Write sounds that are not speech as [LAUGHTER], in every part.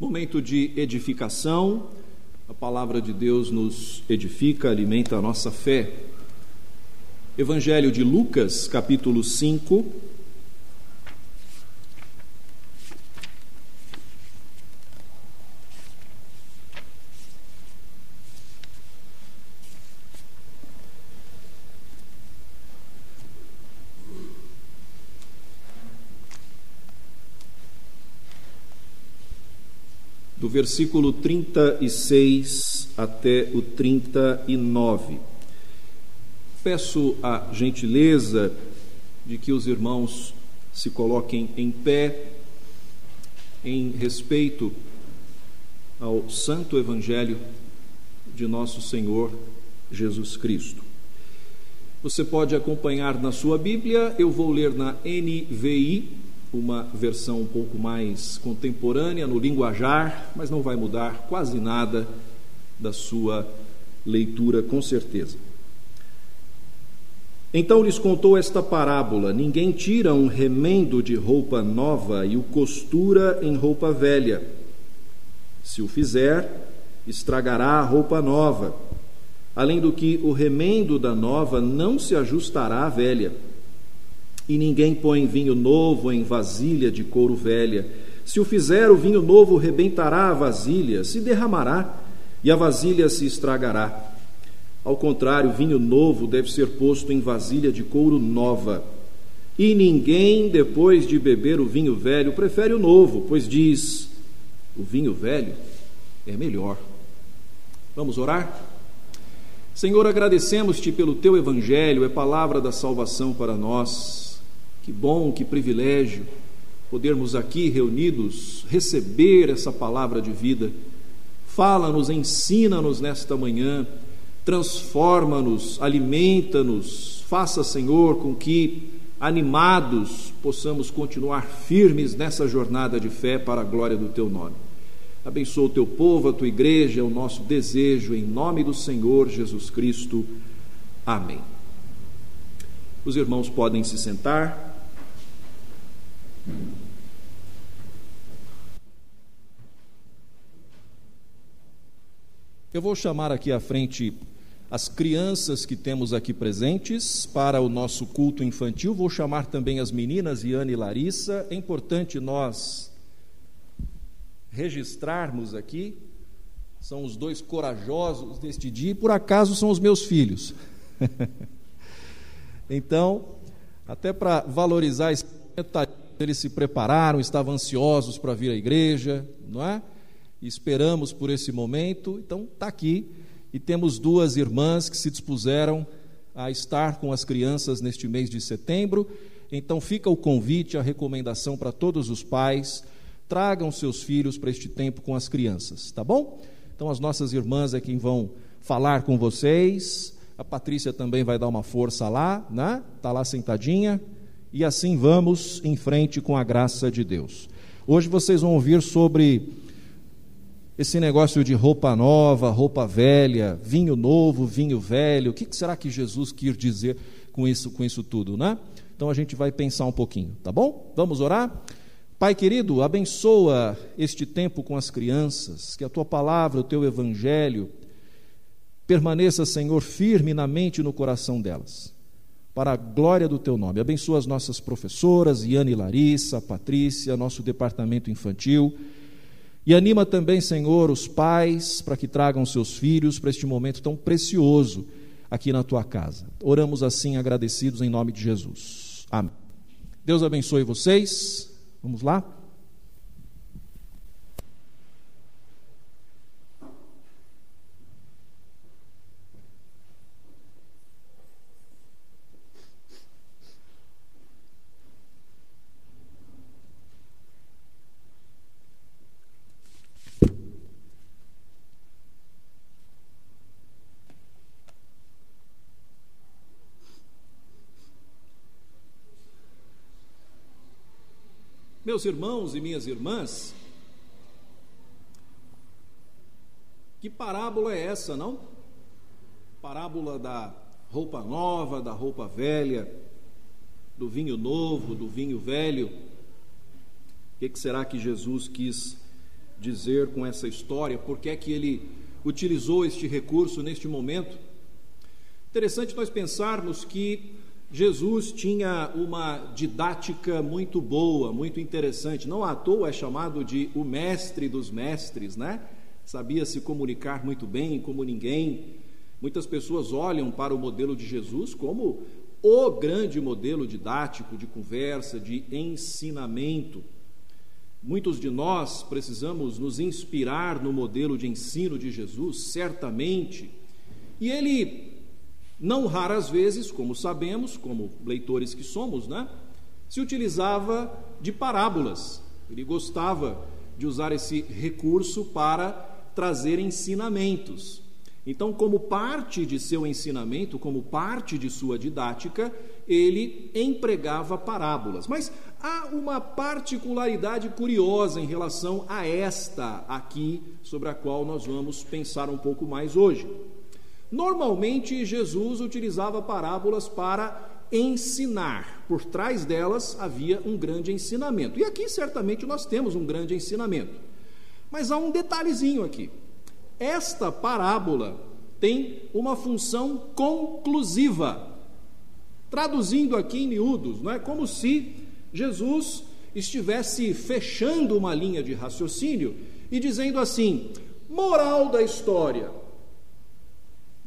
Momento de edificação, a palavra de Deus nos edifica, alimenta a nossa fé. Evangelho de Lucas, capítulo 5, versículo 36 até o 39. Peço a gentileza de que os irmãos se coloquem em pé em respeito ao Santo Evangelho de nosso Senhor Jesus Cristo. Você pode acompanhar na sua Bíblia, eu vou ler na NVI, uma versão um pouco mais contemporânea no linguajar, mas não vai mudar quase nada da sua leitura, com certeza. Então lhes contou esta parábola: Ninguém tira um remendo de roupa nova e o costura em roupa velha. Se o fizer, estragará a roupa nova. Além do que, o remendo da nova não se ajustará à velha e ninguém põe vinho novo em vasilha de couro velha. Se o fizer, o vinho novo rebentará a vasilha, se derramará, e a vasilha se estragará. Ao contrário, vinho novo deve ser posto em vasilha de couro nova. E ninguém, depois de beber o vinho velho, prefere o novo, pois diz: o vinho velho é melhor. Vamos orar? Senhor, agradecemos-te pelo teu evangelho, é palavra da salvação para nós. Que bom, que privilégio podermos aqui reunidos receber essa palavra de vida. Fala-nos, ensina-nos nesta manhã, transforma-nos, alimenta-nos. Faça, Senhor, com que animados possamos continuar firmes nessa jornada de fé para a glória do teu nome. Abençoa o teu povo, a tua igreja, é o nosso desejo, em nome do Senhor Jesus Cristo. Amém. Os irmãos podem se sentar. Eu vou chamar aqui à frente as crianças que temos aqui presentes para o nosso culto infantil. Vou chamar também as meninas Iane e Larissa. É importante nós registrarmos aqui. São os dois corajosos deste dia, e por acaso são os meus filhos. [LAUGHS] então, até para valorizar esse momento, eles se prepararam, estavam ansiosos para vir à igreja, não é? Esperamos por esse momento. Então, está aqui. E temos duas irmãs que se dispuseram a estar com as crianças neste mês de setembro. Então, fica o convite, a recomendação para todos os pais: tragam seus filhos para este tempo com as crianças, tá bom? Então, as nossas irmãs é quem vão falar com vocês. A Patrícia também vai dar uma força lá, né? Está lá sentadinha e assim vamos em frente com a graça de Deus. Hoje vocês vão ouvir sobre esse negócio de roupa nova, roupa velha, vinho novo, vinho velho. O que será que Jesus quis dizer com isso, com isso tudo, né? Então a gente vai pensar um pouquinho, tá bom? Vamos orar? Pai querido, abençoa este tempo com as crianças, que a tua palavra, o teu evangelho permaneça, Senhor, firme na mente e no coração delas para a glória do teu nome. Abençoa as nossas professoras, Iane e Larissa, Patrícia, nosso departamento infantil. E anima também, Senhor, os pais para que tragam seus filhos para este momento tão precioso aqui na tua casa. Oramos assim agradecidos em nome de Jesus. Amém. Deus abençoe vocês. Vamos lá? Meus irmãos e minhas irmãs, que parábola é essa, não? Parábola da roupa nova, da roupa velha, do vinho novo, do vinho velho. O que, será que Jesus quis dizer com essa história, por que é que ele utilizou este recurso neste momento. Interessante nós pensarmos que Jesus tinha uma didática muito boa, muito interessante. Não à toa é chamado de o mestre dos mestres, né? Sabia se comunicar muito bem, como ninguém. Muitas pessoas olham para o modelo de Jesus como o grande modelo didático de conversa, de ensinamento. Muitos de nós precisamos nos inspirar no modelo de ensino de Jesus, certamente. E ele, não raras vezes, como sabemos, como leitores que somos, né, se utilizava de parábolas. Ele gostava de usar esse recurso para trazer ensinamentos. Então, como parte de seu ensinamento, como parte de sua didática, ele empregava parábolas. Mas há uma particularidade curiosa em relação a esta aqui, sobre a qual nós vamos pensar um pouco mais hoje. Normalmente, Jesus utilizava parábolas para ensinar. Por trás delas havia um grande ensinamento. E aqui certamente nós temos um grande ensinamento. Mas há um detalhezinho aqui. Esta parábola tem uma função conclusiva. Traduzindo aqui em miúdos, não é como se Jesus estivesse fechando uma linha de raciocínio e dizendo assim: moral da história.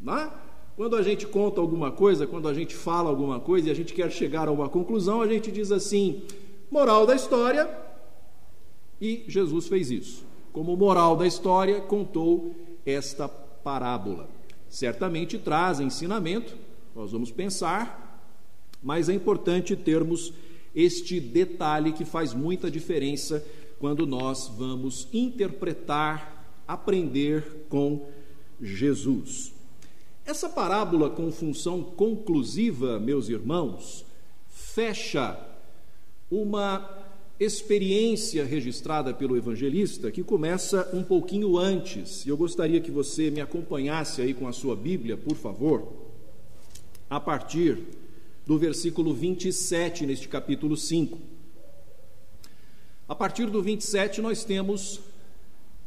Não é? Quando a gente conta alguma coisa, quando a gente fala alguma coisa e a gente quer chegar a uma conclusão, a gente diz assim: moral da história, e Jesus fez isso como moral da história, contou esta parábola. Certamente traz ensinamento, nós vamos pensar, mas é importante termos este detalhe que faz muita diferença quando nós vamos interpretar, aprender com Jesus. Essa parábola com função conclusiva, meus irmãos, fecha uma experiência registrada pelo evangelista que começa um pouquinho antes. Eu gostaria que você me acompanhasse aí com a sua Bíblia, por favor, a partir do versículo 27 neste capítulo 5. A partir do 27 nós temos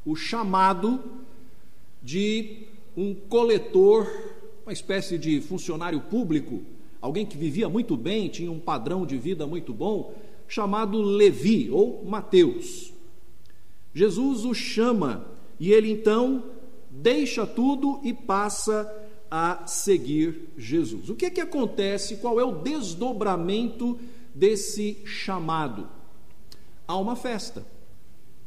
o chamado de um coletor, uma espécie de funcionário público, alguém que vivia muito bem, tinha um padrão de vida muito bom, chamado Levi ou Mateus. Jesus o chama e ele então deixa tudo e passa a seguir Jesus. O que é que acontece? Qual é o desdobramento desse chamado? Há uma festa.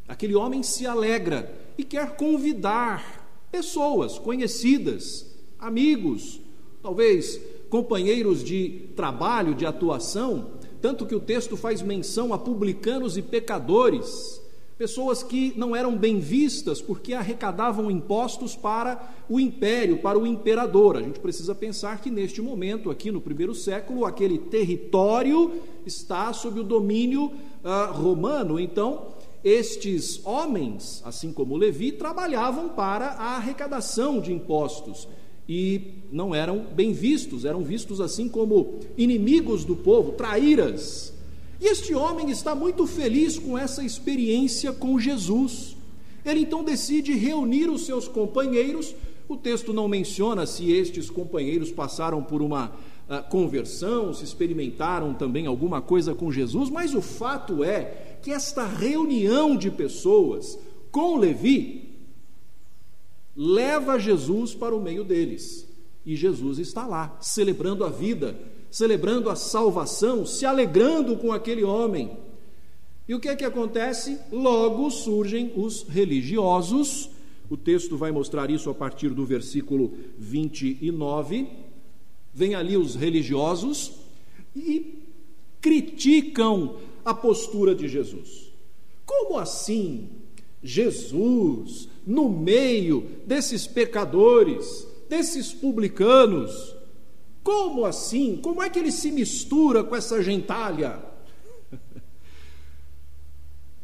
Aquele homem se alegra e quer convidar pessoas conhecidas, amigos, talvez companheiros de trabalho, de atuação, tanto que o texto faz menção a publicanos e pecadores, pessoas que não eram bem vistas porque arrecadavam impostos para o império, para o imperador. A gente precisa pensar que neste momento, aqui no primeiro século, aquele território está sob o domínio uh, romano. Então, estes homens, assim como Levi, trabalhavam para a arrecadação de impostos e não eram bem vistos, eram vistos assim como inimigos do povo, traíras. E este homem está muito feliz com essa experiência com Jesus. Ele então decide reunir os seus companheiros. O texto não menciona se estes companheiros passaram por uma uh, conversão, se experimentaram também alguma coisa com Jesus, mas o fato é que esta reunião de pessoas com Levi leva Jesus para o meio deles. E Jesus está lá, celebrando a vida, celebrando a salvação, se alegrando com aquele homem. E o que é que acontece? Logo surgem os religiosos. O texto vai mostrar isso a partir do versículo 29. Vem ali os religiosos e criticam a postura de Jesus. Como assim? Jesus, no meio desses pecadores, desses publicanos. Como assim? Como é que ele se mistura com essa gentalha? [LAUGHS]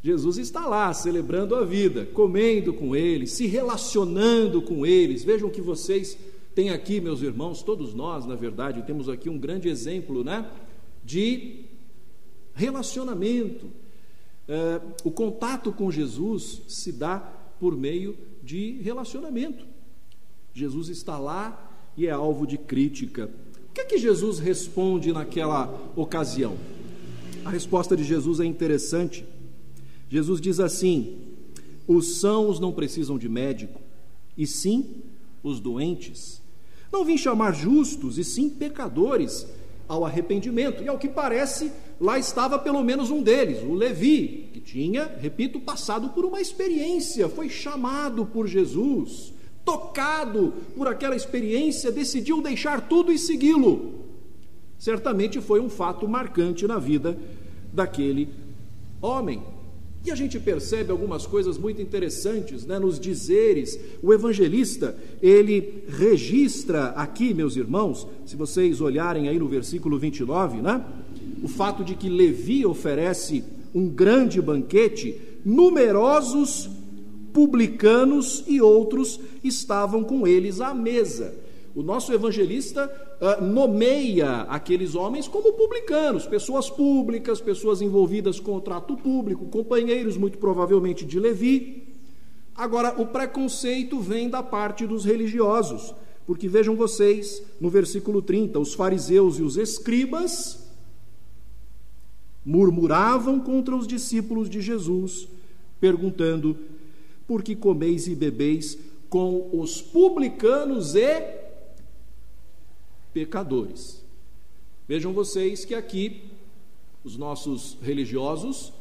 Jesus está lá celebrando a vida, comendo com eles, se relacionando com eles. Vejam que vocês têm aqui, meus irmãos, todos nós, na verdade, temos aqui um grande exemplo, né, de relacionamento é, o contato com Jesus se dá por meio de relacionamento. Jesus está lá e é alvo de crítica. O que é que Jesus responde naquela ocasião? A resposta de Jesus é interessante. Jesus diz assim: os sãos não precisam de médico, e sim os doentes. Não vim chamar justos, e sim pecadores ao arrependimento. E ao que parece, lá estava pelo menos um deles, o Levi, que tinha, repito, passado por uma experiência, foi chamado por Jesus, tocado por aquela experiência, decidiu deixar tudo e segui-lo. Certamente foi um fato marcante na vida daquele homem. E a gente percebe algumas coisas muito interessantes né, nos dizeres. O evangelista, ele registra aqui, meus irmãos, se vocês olharem aí no versículo 29, né, o fato de que Levi oferece um grande banquete, numerosos publicanos e outros estavam com eles à mesa. O nosso evangelista uh, nomeia aqueles homens como publicanos, pessoas públicas, pessoas envolvidas com o trato público, companheiros, muito provavelmente, de Levi. Agora, o preconceito vem da parte dos religiosos, porque vejam vocês, no versículo 30, os fariseus e os escribas murmuravam contra os discípulos de Jesus, perguntando: por que comeis e bebeis com os publicanos e pecadores. Vejam vocês que aqui os nossos religiosos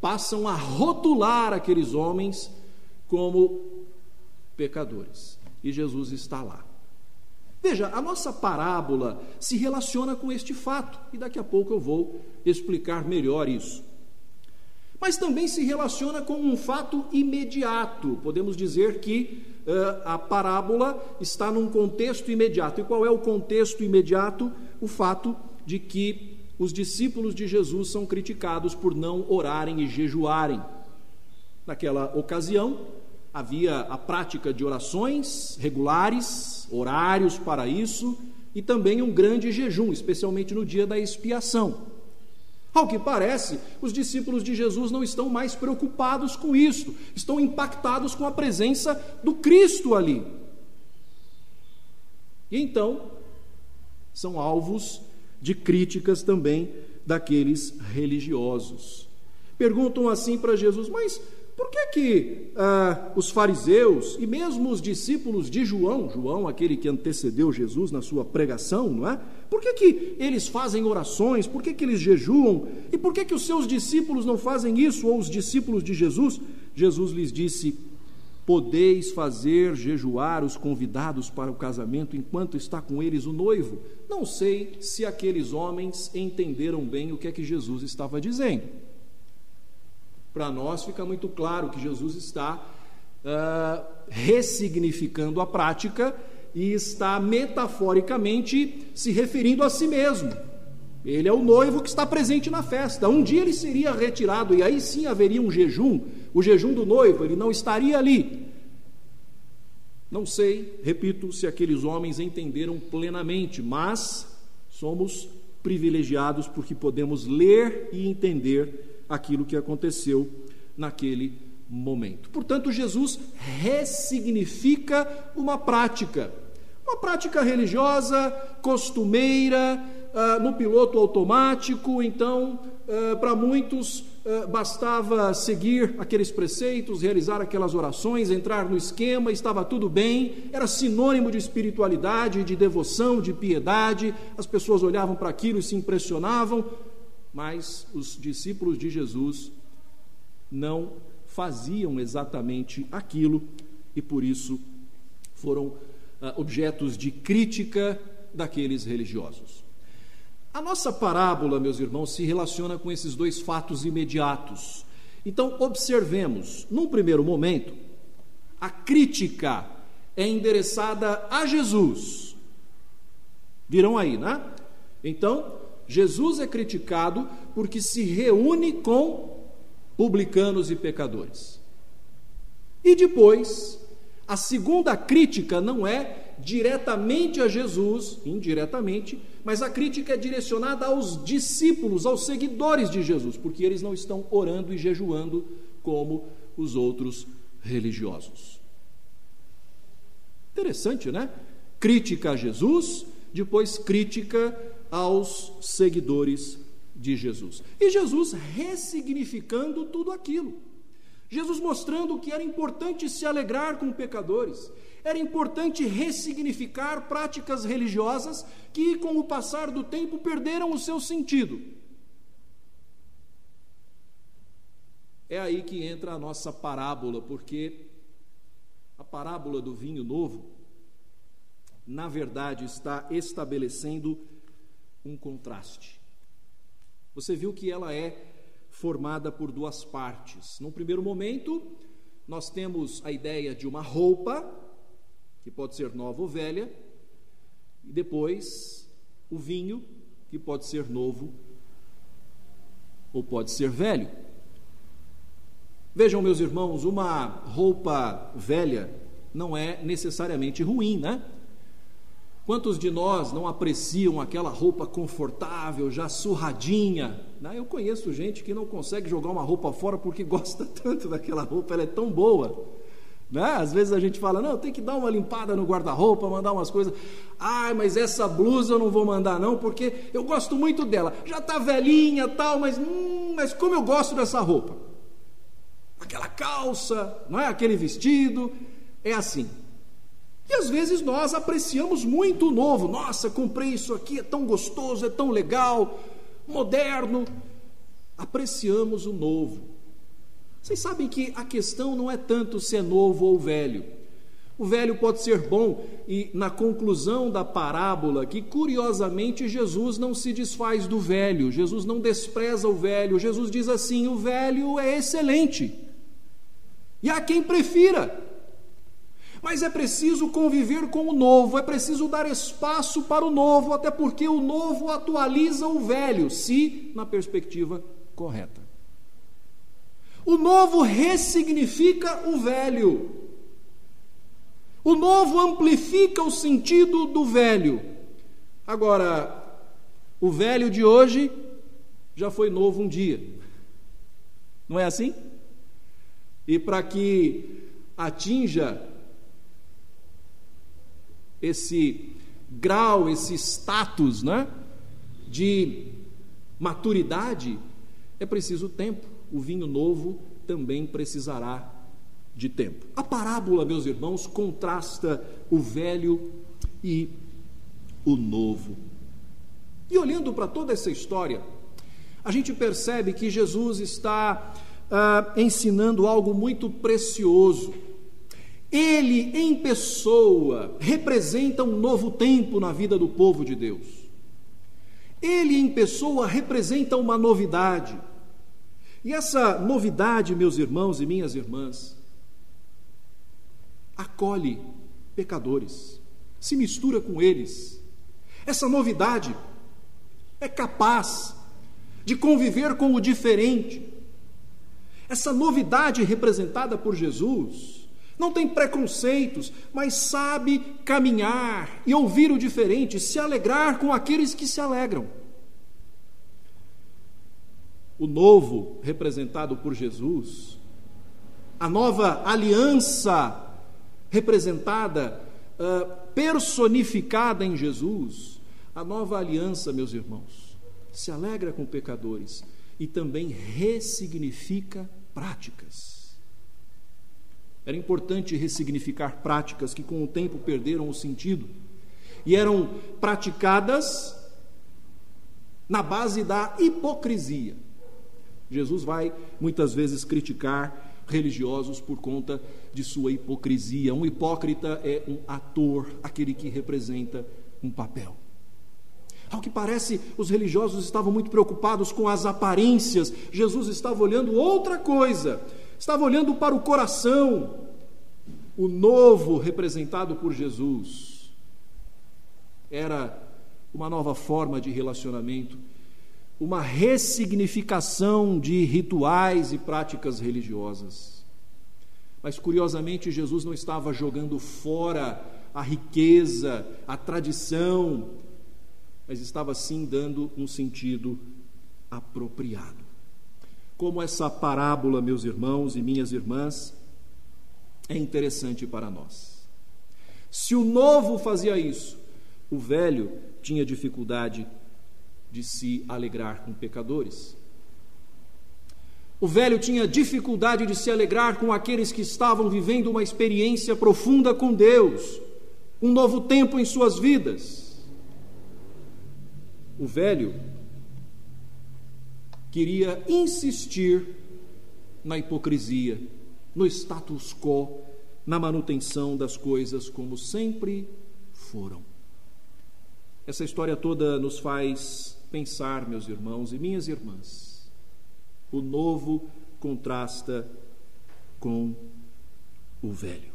passam a rotular aqueles homens como pecadores. E Jesus está lá. Veja, a nossa parábola se relaciona com este fato, e daqui a pouco eu vou explicar melhor isso. Mas também se relaciona com um fato imediato. Podemos dizer que a parábola está num contexto imediato. E qual é o contexto imediato? O fato de que os discípulos de Jesus são criticados por não orarem e jejuarem. Naquela ocasião, havia a prática de orações regulares, horários para isso, e também um grande jejum, especialmente no dia da expiação. Ao que parece, os discípulos de Jesus não estão mais preocupados com isso, estão impactados com a presença do Cristo ali. E então, são alvos de críticas também daqueles religiosos. Perguntam assim para Jesus: Mas por que que ah, os fariseus e mesmo os discípulos de João, João, aquele que antecedeu Jesus na sua pregação, não é? Por que que eles fazem orações? Por que que eles jejuam? E por que que os seus discípulos não fazem isso ou os discípulos de Jesus? Jesus lhes disse: Podeis fazer jejuar os convidados para o casamento enquanto está com eles o noivo? Não sei se aqueles homens entenderam bem o que é que Jesus estava dizendo. Para nós fica muito claro que Jesus está uh, ressignificando a prática e está metaforicamente se referindo a si mesmo. Ele é o noivo que está presente na festa. Um dia ele seria retirado e aí sim haveria um jejum, o jejum do noivo, ele não estaria ali. Não sei, repito, se aqueles homens entenderam plenamente, mas somos privilegiados porque podemos ler e entender aquilo que aconteceu naquele momento. Portanto, Jesus ressignifica uma prática, uma prática religiosa, costumeira, uh, no piloto automático, então, uh, para muitos uh, bastava seguir aqueles preceitos, realizar aquelas orações, entrar no esquema, estava tudo bem, era sinônimo de espiritualidade, de devoção, de piedade, as pessoas olhavam para aquilo e se impressionavam, mas os discípulos de Jesus não faziam exatamente aquilo e por isso foram ah, objetos de crítica daqueles religiosos. A nossa parábola, meus irmãos, se relaciona com esses dois fatos imediatos. Então, observemos, num primeiro momento, a crítica é endereçada a Jesus. Viram aí, né? Então, Jesus é criticado porque se reúne com publicanos e pecadores. E depois, A segunda crítica não é diretamente a Jesus, indiretamente, mas a crítica é direcionada aos discípulos, aos seguidores de Jesus, porque eles não estão orando e jejuando como os outros religiosos. Interessante, né? Crítica a Jesus, depois crítica aos seguidores de Jesus. E Jesus ressignificando tudo aquilo. Jesus mostrando que era importante se alegrar com pecadores, era importante ressignificar práticas religiosas que, com o passar do tempo, perderam o seu sentido. É aí que entra a nossa parábola, porque a parábola do vinho novo, na verdade, está estabelecendo um contraste. Você viu que ela é formada por duas partes. Num primeiro momento, nós temos a ideia de uma roupa, que pode ser nova ou velha, e depois o vinho, que pode ser novo ou pode ser velho. Vejam, meus irmãos, uma roupa velha não é necessariamente ruim, né? Quantos de nós não apreciam aquela roupa confortável, já surradinha? Né? Eu conheço gente que não consegue jogar uma roupa fora porque [LAUGHS] gosta tanto daquela roupa, ela é tão boa. Né? Às vezes a gente fala, não, tem que dar uma limpada no guarda-roupa, mandar umas coisas. Ai, mas essa blusa eu não vou mandar não, porque eu gosto muito dela. Já está velhinha tal, mas, hum, mas como eu gosto dessa roupa. Aquela calça, não é? Aquele vestido, é assim. E às vezes nós apreciamos muito o novo. Nossa, comprei isso aqui, é tão gostoso, é tão legal, moderno. Apreciamos o novo. Vocês sabem que a questão não é tanto se é novo ou velho. O velho pode ser bom, e na conclusão da parábola, que curiosamente Jesus não se desfaz do velho, Jesus não despreza o velho, Jesus diz assim: o velho é excelente, e há quem prefira. Mas é preciso conviver com o novo, é preciso dar espaço para o novo, até porque o novo atualiza o velho, se na perspectiva correta. O novo ressignifica o velho. O novo amplifica o sentido do velho. Agora, o velho de hoje já foi novo um dia. Não é assim? E para que atinja esse grau, esse status né, de maturidade, é preciso tempo. O vinho novo também precisará de tempo. A parábola, meus irmãos, contrasta o velho e o novo. E olhando para toda essa história, a gente percebe que Jesus está ah, ensinando algo muito precioso ele, em pessoa, representa um novo tempo na vida do povo de Deus. Ele, em pessoa, representa uma novidade. E essa novidade, meus irmãos e minhas irmãs, acolhe pecadores, se mistura com eles. Essa novidade é capaz de conviver com o diferente. Essa novidade representada por Jesus não tem preconceitos, mas sabe caminhar e ouvir o diferente, se alegrar com aqueles que se alegram. O novo representado por Jesus, a nova aliança representada, uh, personificada em Jesus, a nova aliança, meus irmãos, se alegra com pecadores e também ressignifica práticas. Era importante ressignificar práticas que com o tempo perderam o sentido e eram praticadas na base da hipocrisia. Jesus vai muitas vezes criticar religiosos por conta de sua hipocrisia. Um hipócrita é um ator, aquele que representa um papel. Ao que parece, os religiosos estavam muito preocupados com as aparências, Jesus estava olhando outra coisa estava olhando para o coração, o novo representado por Jesus. Era uma nova forma de relacionamento, uma ressignificação de rituais e práticas religiosas. Mas curiosamente, Jesus não estava jogando fora a riqueza, a tradição, mas estava sim dando um sentido apropriado. Como essa parábola, meus irmãos e minhas irmãs, é interessante para nós. Se o novo fazia isso, o velho tinha dificuldade de se alegrar com pecadores. O velho tinha dificuldade de se alegrar com aqueles que estavam vivendo uma experiência profunda com Deus, um novo tempo em suas vidas. O velho queria insistir na hipocrisia, no status quo, na manutenção das coisas como sempre foram. Essa história toda nos faz pensar, meus irmãos e minhas irmãs. O novo contrasta com o velho.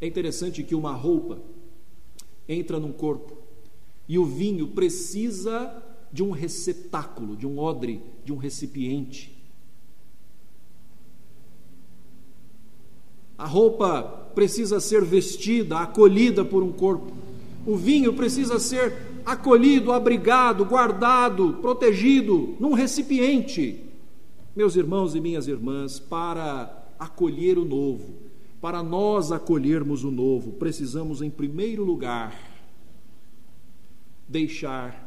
É interessante que uma roupa entra num corpo e o vinho precisa de um receptáculo, de um odre, de um recipiente. A roupa precisa ser vestida, acolhida por um corpo. O vinho precisa ser acolhido, abrigado, guardado, protegido num recipiente. Meus irmãos e minhas irmãs, para acolher o novo, para nós acolhermos o novo, precisamos, em primeiro lugar, deixar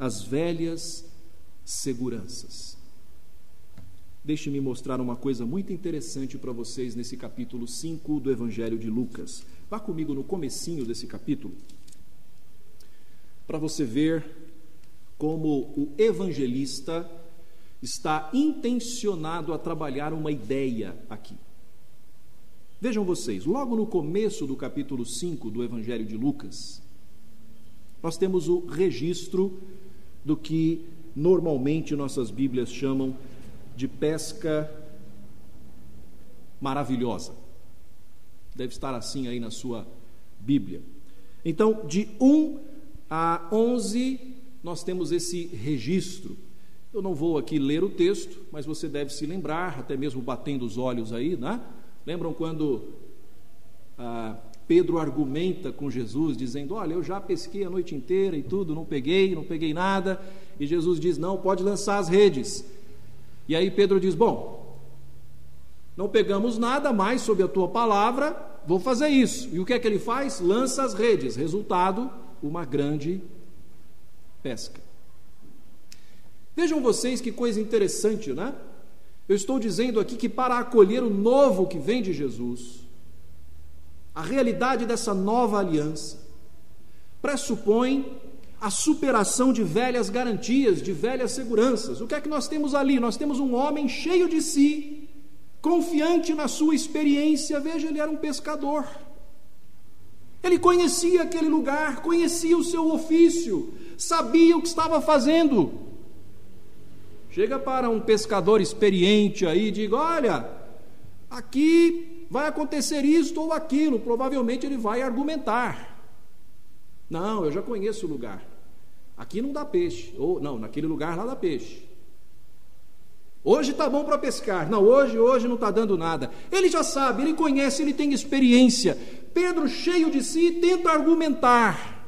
as velhas seguranças. Deixe-me mostrar uma coisa muito interessante para vocês nesse capítulo 5 do Evangelho de Lucas. Vá comigo no comecinho desse capítulo para você ver como o evangelista está intencionado a trabalhar uma ideia aqui. Vejam vocês, logo no começo do capítulo 5 do Evangelho de Lucas, nós temos o registro do que normalmente nossas Bíblias chamam de pesca maravilhosa. Deve estar assim aí na sua Bíblia. Então, de 1 a 11, nós temos esse registro. Eu não vou aqui ler o texto, mas você deve se lembrar, até mesmo batendo os olhos aí, né? Lembram quando ah, Pedro argumenta com Jesus, dizendo: Olha, eu já pesquei a noite inteira e tudo, não peguei, não peguei nada. E Jesus diz: Não, pode lançar as redes. E aí Pedro diz: Bom, não pegamos nada mais sob a tua palavra, vou fazer isso. E o que é que ele faz? Lança as redes. Resultado: uma grande pesca. Vejam vocês que coisa interessante, né? Eu estou dizendo aqui que para acolher o novo que vem de Jesus, a realidade dessa nova aliança pressupõe a superação de velhas garantias, de velhas seguranças. O que é que nós temos ali? Nós temos um homem cheio de si, confiante na sua experiência. Veja, ele era um pescador. Ele conhecia aquele lugar, conhecia o seu ofício, sabia o que estava fazendo. Chega para um pescador experiente aí e diga: Olha, aqui vai acontecer isto ou aquilo. Provavelmente ele vai argumentar. Não, eu já conheço o lugar. Aqui não dá peixe. Ou não, naquele lugar lá dá peixe. Hoje está bom para pescar. Não, hoje, hoje não está dando nada. Ele já sabe, ele conhece, ele tem experiência. Pedro, cheio de si, tenta argumentar.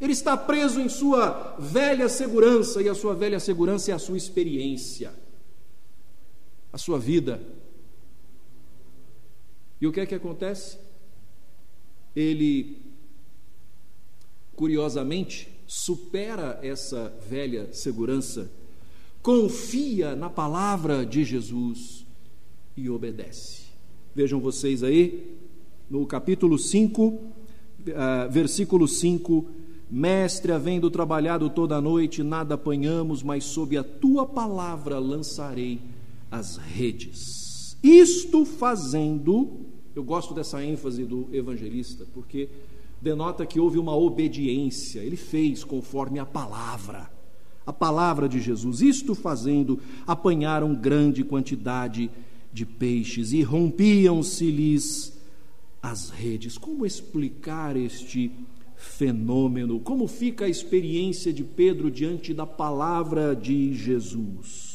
Ele está preso em sua velha segurança, e a sua velha segurança é a sua experiência, a sua vida. E o que é que acontece? Ele, curiosamente, supera essa velha segurança, confia na palavra de Jesus e obedece. Vejam vocês aí, no capítulo 5, uh, ah, versículo 5: Mestre, havendo trabalhado toda a noite, nada apanhamos, mas sob a tua palavra lançarei as redes. Isto fazendo, eu gosto dessa ênfase do evangelista, porque denota que houve uma obediência, ele fez conforme a palavra, a palavra de Jesus. Isto fazendo, apanharam grande quantidade de peixes e rompiam-se-lhes as redes. Como explicar este fenômeno? Como fica a experiência de Pedro diante da palavra de Jesus?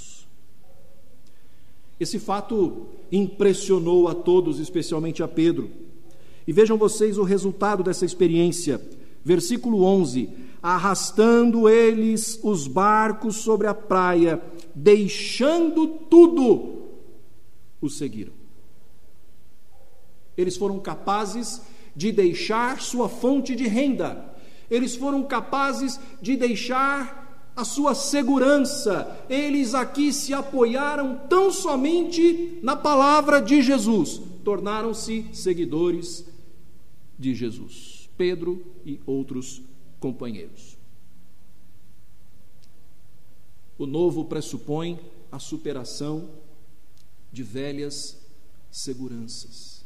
Esse fato impressionou a todos, especialmente a Pedro. E vejam vocês o resultado dessa experiência. Versículo 11: Arrastando eles os barcos sobre a praia, deixando tudo, o seguiram. Eles foram capazes de deixar sua fonte de renda, eles foram capazes de deixar a sua segurança. Eles aqui se apoiaram tão somente na palavra de Jesus, tornaram-se seguidores de Jesus. Pedro e outros companheiros. O novo pressupõe a superação de velhas seguranças.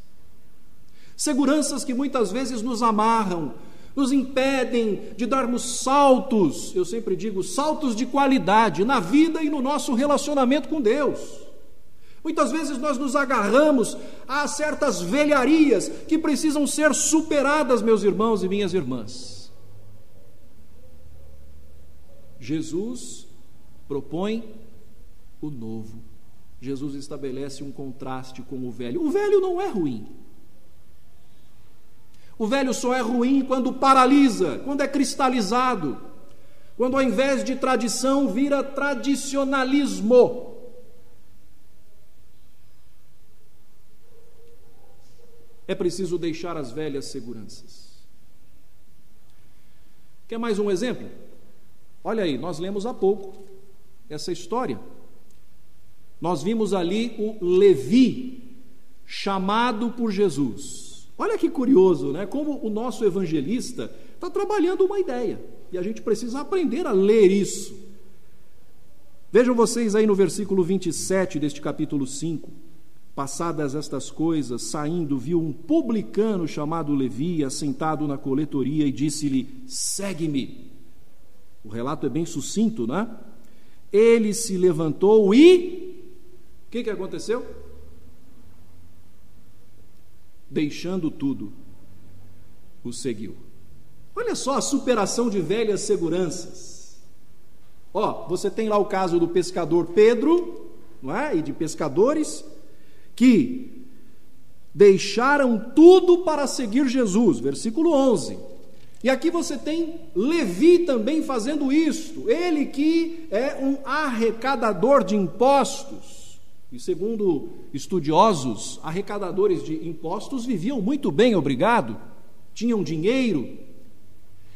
Seguranças que muitas vezes nos amarram, nos impedem de darmos saltos, eu sempre digo, saltos de qualidade na vida e no nosso relacionamento com Deus. Muitas vezes nós nos agarramos a certas velharias que precisam ser superadas, meus irmãos e minhas irmãs. Jesus propõe o novo. Jesus estabelece um contraste com o velho. O velho não é ruim. O velho só é ruim quando paralisa, quando é cristalizado, quando ao invés de tradição vira tradicionalismo. É preciso deixar as velhas seguranças. Quer mais um exemplo? Olha aí, nós lemos há pouco essa história. Nós vimos ali o Levi chamado por Jesus. Olha que curioso, né? Como o nosso evangelista está trabalhando uma ideia e a gente precisa aprender a ler isso. Vejam vocês aí no versículo 27 deste capítulo 5. Passadas estas coisas, saindo, viu um publicano chamado Levi assentado na coletoria e disse-lhe: Segue-me. O relato é bem sucinto, né? Ele se levantou e. O que, que aconteceu? Deixando tudo, o seguiu. Olha só a superação de velhas seguranças. Ó, você tem lá o caso do pescador Pedro, não é? E de pescadores que deixaram tudo para seguir Jesus, versículo 11. E aqui você tem Levi também fazendo isto, ele que é um arrecadador de impostos. E segundo estudiosos, arrecadadores de impostos viviam muito bem, obrigado, tinham dinheiro.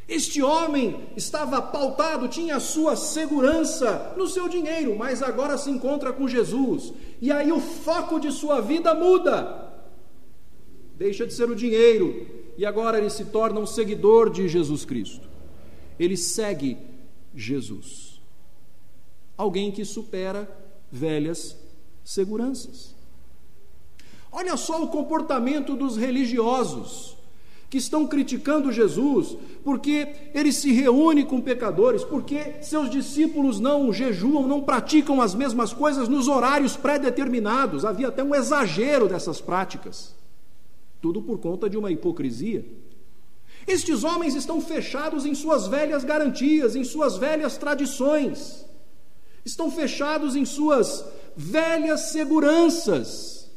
Este homem estava pautado, tinha sua segurança no seu dinheiro, mas agora se encontra com Jesus. E aí o foco de sua vida muda. Deixa de ser o dinheiro e agora ele se torna um seguidor de Jesus Cristo. Ele segue Jesus. Alguém que supera velhas seguranças. Olha só o comportamento dos religiosos que estão criticando Jesus porque ele se reúne com pecadores, porque seus discípulos não jejuam, não praticam as mesmas coisas nos horários pré-determinados. Havia até um exagero dessas práticas. Tudo por conta de uma hipocrisia. Estes homens estão fechados em suas velhas garantias, em suas velhas tradições. Estão fechados em suas velhas seguranças.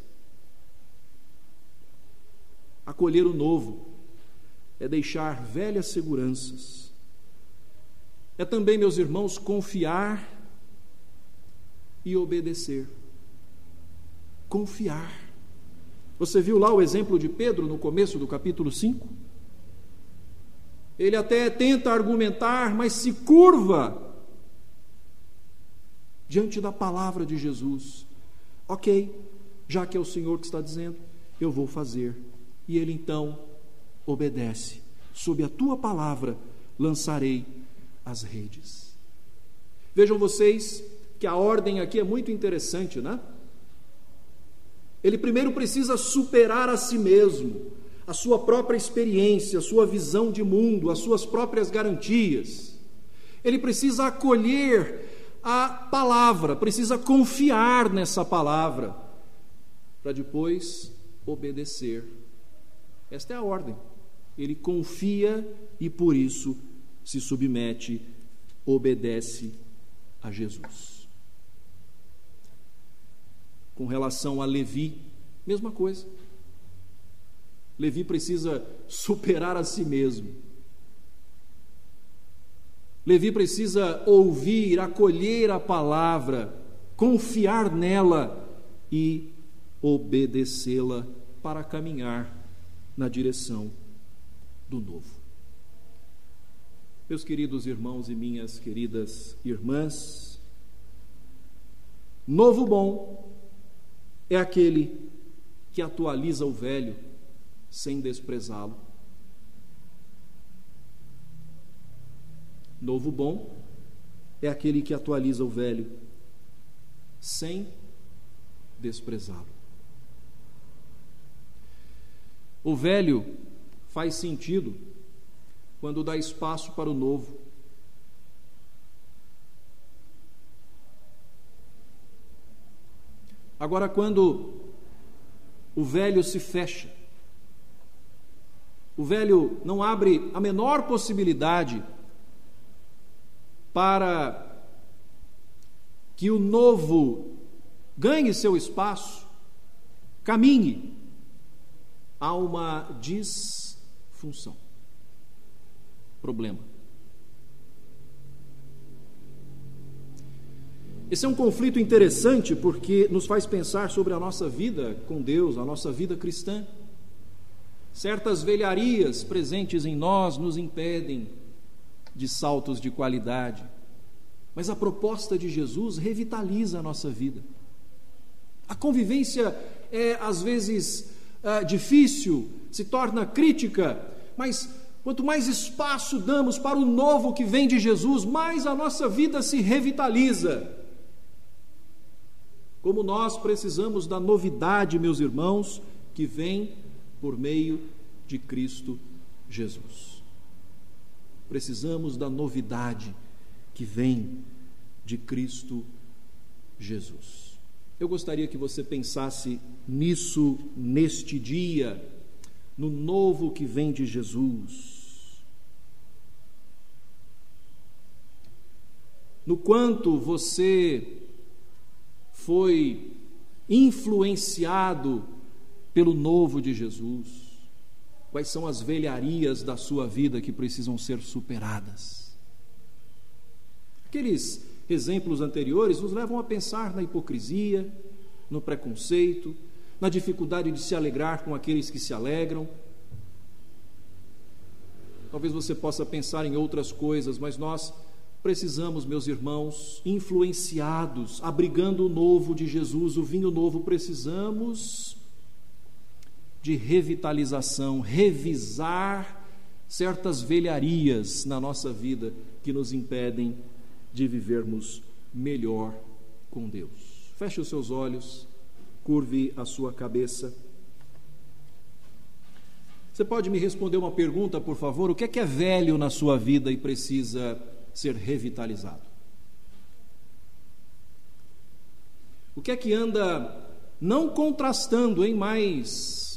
Acolher o novo é deixar velhas seguranças. É também, meus irmãos, confiar e obedecer. Confiar. Você viu lá o exemplo de Pedro no começo do capítulo 5? Ele até tenta argumentar, mas se curva diante da palavra de Jesus. Ok, já que é o Senhor que está dizendo, eu vou fazer. E ele então obedece. Sob a tua palavra lançarei as redes. Vejam vocês que a ordem aqui é muito interessante, né? Ele primeiro precisa superar a si mesmo, a sua própria experiência, a sua visão de mundo, as suas próprias garantias. Ele precisa acolher a palavra, precisa confiar nessa palavra, para depois obedecer. Esta é a ordem. Ele confia e por isso se submete, obedece a Jesus. com relação a Levi, mesma coisa. Levi precisa superar a si mesmo. Levi precisa ouvir, acolher a palavra, confiar nela e obedecê-la para caminhar na direção do novo. Meus queridos irmãos e minhas queridas irmãs, novo bom é aquele que atualiza o velho sem desprezá-lo. Novo bom é aquele que atualiza o velho sem desprezá-lo. O velho faz sentido quando dá espaço para o novo. Agora, quando o velho se fecha, o velho não abre a menor possibilidade para que o novo ganhe seu espaço, caminhe, há uma disfunção. Problema. Esse é um conflito interessante porque nos faz pensar sobre a nossa vida com Deus, a nossa vida cristã. Certas velharias presentes em nós nos impedem de saltos de qualidade, mas a proposta de Jesus revitaliza a nossa vida. A convivência é às vezes uh, difícil, se torna crítica, mas quanto mais espaço damos para o novo que vem de Jesus, mais a nossa vida se revitaliza. Como nós precisamos da novidade, meus irmãos, que vem por meio de Cristo Jesus. Precisamos da novidade que vem de Cristo Jesus. Eu gostaria que você pensasse nisso neste dia, no novo que vem de Jesus. No quanto você foi influenciado pelo novo de Jesus? Quais são as velharias da sua vida que precisam ser superadas? Aqueles exemplos anteriores nos levam a pensar na hipocrisia, no preconceito, na dificuldade de se alegrar com aqueles que se alegram. Talvez você possa pensar em outras coisas, mas nós precisamos, meus irmãos, influenciados, abrigando o novo de Jesus, o vinho novo, precisamos de revitalização, revisar certas velharias na nossa vida que nos impedem de vivermos melhor com Deus. Feche os seus olhos, curve a sua cabeça. Você pode me responder uma pergunta, por favor? O que é que é velho na sua vida e precisa ser revitalizado? O que é que anda não contrastando, em mais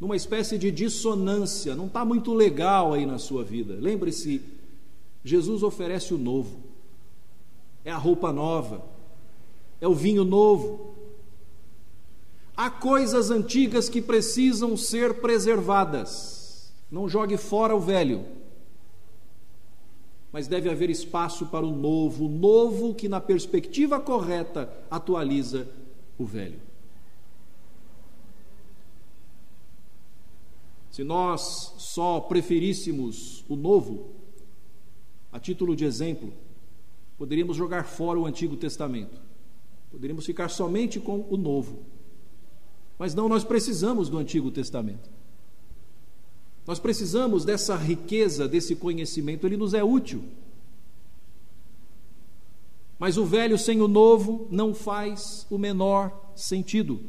numa espécie de dissonância, não está muito legal aí na sua vida. Lembre-se, Jesus oferece o novo, é a roupa nova, é o vinho novo. Há coisas antigas que precisam ser preservadas. Não jogue fora o velho. Mas deve haver espaço para o novo, o novo que, na perspectiva correta, atualiza o velho. Se nós só preferíssemos o novo, a título de exemplo, poderíamos jogar fora o Antigo Testamento, poderíamos ficar somente com o novo. Mas não, nós precisamos do Antigo Testamento. Nós precisamos dessa riqueza, desse conhecimento, ele nos é útil. Mas o velho sem o novo não faz o menor sentido.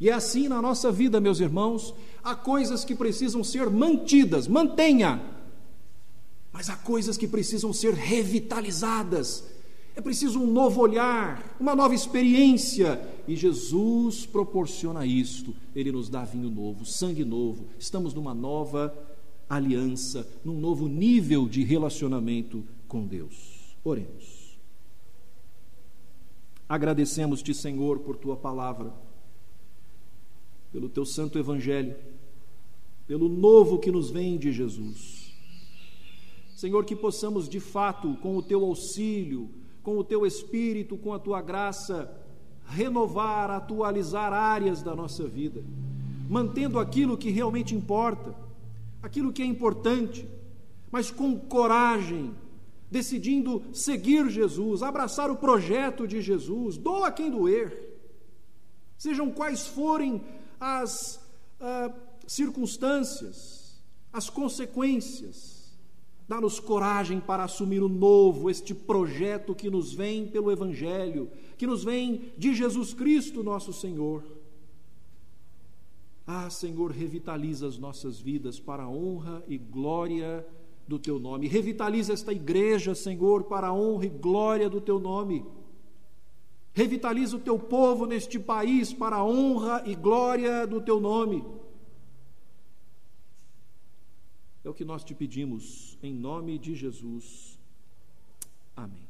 E é assim na nossa vida, meus irmãos, há coisas que precisam ser mantidas, mantenha. Mas há coisas que precisam ser revitalizadas. É preciso um novo olhar, uma nova experiência. E Jesus proporciona isto. Ele nos dá vinho novo, sangue novo. Estamos numa nova aliança, num novo nível de relacionamento com Deus. Oremos. Agradecemos-te, Senhor, por tua palavra, pelo teu santo evangelho, pelo novo que nos vem de Jesus. Senhor, que possamos de fato, com o teu auxílio, com o teu espírito, com a tua graça, renovar, atualizar áreas da nossa vida, mantendo aquilo que realmente importa, aquilo que é importante, mas com coragem, decidindo seguir Jesus, abraçar o projeto de Jesus, doa quem doer, sejam quais forem as ah, circunstâncias, as consequências. Dá-nos coragem para assumir o novo, este projeto que nos vem pelo Evangelho, que nos vem de Jesus Cristo, nosso Senhor. Ah, Senhor, revitaliza as nossas vidas para a honra e glória do Teu nome. Revitaliza esta igreja, Senhor, para a honra e glória do Teu nome. Revitaliza o Teu povo neste país para a honra e glória do Teu nome. É o que nós te pedimos, em nome de Jesus. Amém.